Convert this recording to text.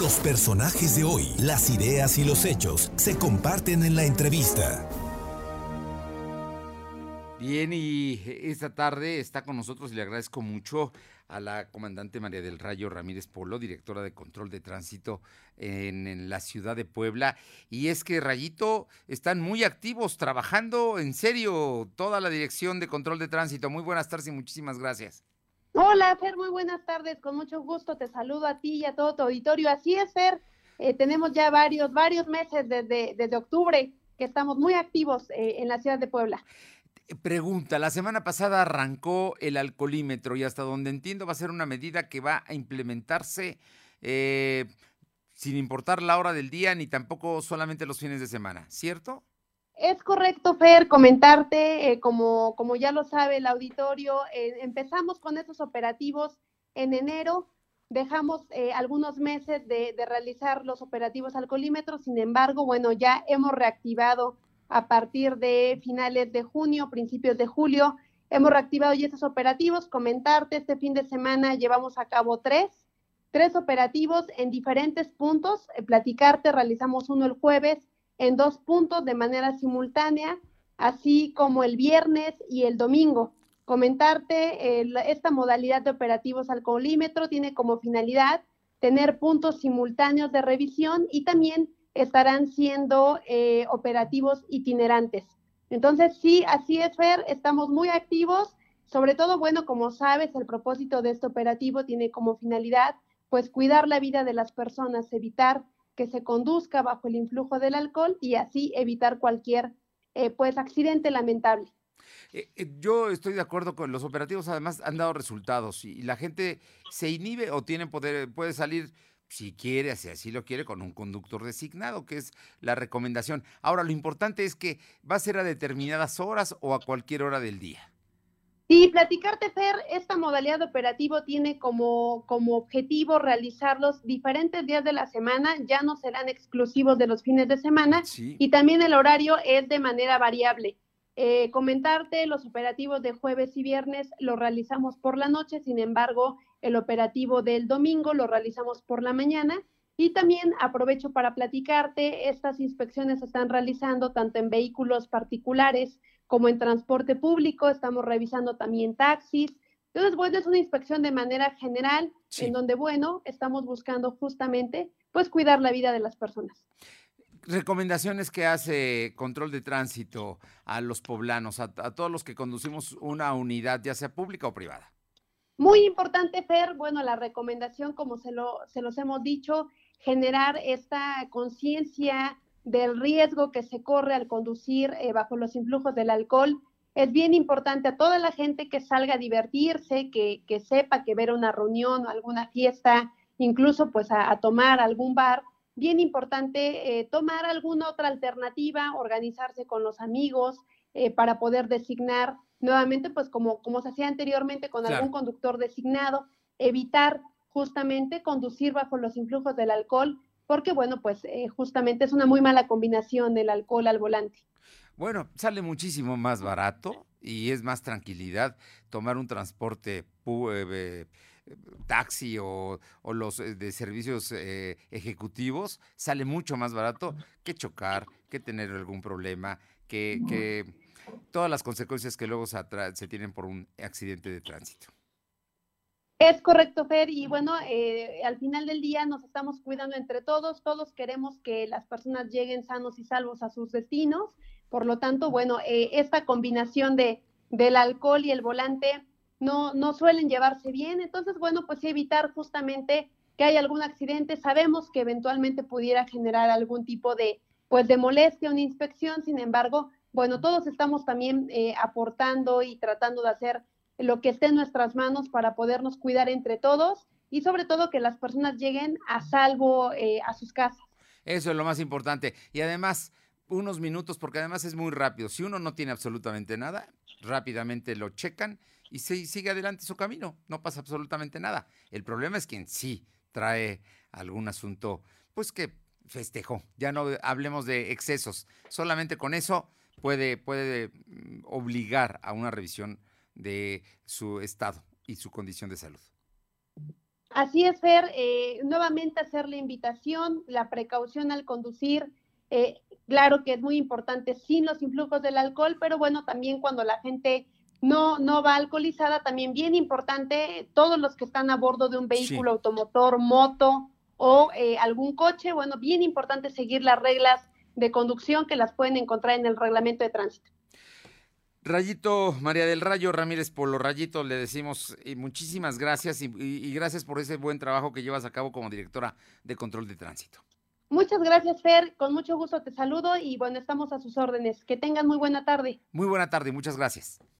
Los personajes de hoy, las ideas y los hechos se comparten en la entrevista. Bien, y esta tarde está con nosotros y le agradezco mucho a la comandante María del Rayo Ramírez Polo, directora de control de tránsito en, la ciudad de Puebla. Y es que, Rayito, están muy activos, trabajando en serio toda la dirección de control de tránsito. Muy buenas tardes y muchísimas gracias. Hola, Fer, muy buenas tardes. Con mucho gusto te saludo a ti y a todo tu auditorio. Así es, Fer. Eh, tenemos ya varios, varios meses desde, desde octubre que estamos muy activos eh, en la ciudad de Puebla. Pregunta, la semana pasada arrancó el alcoholímetro y hasta donde entiendo va a ser una medida que va a implementarse eh, sin importar la hora del día ni tampoco solamente los fines de semana, ¿cierto? Es correcto, Fer, comentarte, eh, como, como ya lo sabe el auditorio, eh, empezamos con esos operativos en enero, dejamos eh, algunos meses de, de, realizar los operativos alcoholímetros, sin embargo, bueno, ya hemos reactivado a partir de finales de junio, principios de julio, hemos reactivado ya esos operativos. Comentarte, este fin de semana llevamos a cabo tres, tres operativos en diferentes puntos. platicarte, realizamos uno el jueves en dos puntos de manera simultánea, así como el viernes y el domingo. Comentarte, eh, esta modalidad de operativos alcoholímetro tiene como finalidad tener puntos simultáneos de revisión y también estarán siendo eh, operativos itinerantes. Entonces, sí, así es, Fer, estamos muy activos. Sobre todo, bueno, como sabes, el propósito de este operativo tiene como finalidad, pues, cuidar la vida de las personas, evitar que se conduzca bajo el influjo del alcohol y así evitar cualquier eh, pues accidente lamentable. Eh, eh, yo estoy de acuerdo con los operativos, además han dado resultados y, y la gente se inhibe o tiene poder, puede salir si quiere, si así lo quiere, con un conductor designado, que es la recomendación. Ahora, lo importante es que va a ser a determinadas horas o a cualquier hora del día. Sí, platicarte, Fer, esta modalidad de operativo tiene como, como objetivo realizar los diferentes días de la semana, ya no serán exclusivos de los fines de semana, sí. y también el horario es de manera variable. Eh, comentarte, los operativos de jueves y viernes los realizamos por la noche, sin embargo, el operativo del domingo lo realizamos por la mañana. Y también aprovecho para platicarte, estas inspecciones se están realizando tanto en vehículos particulares como en transporte público, estamos revisando también taxis. Entonces, bueno, es una inspección de manera general, sí. en donde, bueno, estamos buscando justamente, pues, cuidar la vida de las personas. Recomendaciones que hace control de tránsito a los poblanos, a, a todos los que conducimos una unidad, ya sea pública o privada. Muy importante, Fer, bueno, la recomendación, como se, lo, se los hemos dicho, generar esta conciencia del riesgo que se corre al conducir eh, bajo los influjos del alcohol. Es bien importante a toda la gente que salga a divertirse, que, que sepa que ver una reunión o alguna fiesta, incluso pues a, a tomar algún bar, bien importante eh, tomar alguna otra alternativa, organizarse con los amigos eh, para poder designar nuevamente, pues como, como se hacía anteriormente con claro. algún conductor designado, evitar justamente conducir bajo los influjos del alcohol porque bueno, pues eh, justamente es una muy mala combinación del alcohol al volante. Bueno, sale muchísimo más barato y es más tranquilidad tomar un transporte eh, taxi o, o, los eh, de servicios eh, ejecutivos, sale mucho más barato que chocar, que tener algún problema, que, que todas las consecuencias que luego se, se tienen por un accidente de tránsito. Es correcto, Fer, y bueno, eh, al final del día nos estamos cuidando entre todos, todos queremos que las personas lleguen sanos y salvos a sus destinos, por lo tanto, bueno, eh, esta combinación de, del alcohol y el volante no, no suelen llevarse bien, entonces, bueno, pues evitar justamente que haya algún accidente, sabemos que eventualmente pudiera generar algún tipo de, pues, de molestia, una inspección, sin embargo, bueno, todos estamos también eh, aportando y tratando de hacer lo que esté en nuestras manos para podernos cuidar entre todos y sobre todo que las personas lleguen a salvo eh, a sus casas. Eso es lo más importante. Y además, unos minutos, porque además es muy rápido. Si uno no tiene absolutamente nada, rápidamente lo checan y se sigue adelante su camino. No pasa absolutamente nada. El problema es quien sí trae algún asunto, pues que festejó. Ya no hablemos de excesos. Solamente con eso puede, puede mm, obligar a una revisión de su estado y su condición de salud. Así es, Fer, eh, nuevamente hacer la invitación, la precaución al conducir, eh, claro que es muy importante sin los influjos del alcohol, pero bueno, también cuando la gente no, no va alcoholizada, también bien importante, todos los que están a bordo de un vehículo automotor, moto o eh, algún coche, bueno, bien importante seguir las reglas de conducción que las pueden encontrar en el reglamento de tránsito. Rayito María del Rayo Ramírez Polo Rayito, le decimos y muchísimas gracias y, gracias por ese buen trabajo que llevas a cabo como directora de control de tránsito. Muchas gracias, Fer. Con mucho gusto te saludo y bueno, estamos a sus órdenes. Que tengan muy buena tarde. Muy buena tarde, muchas gracias.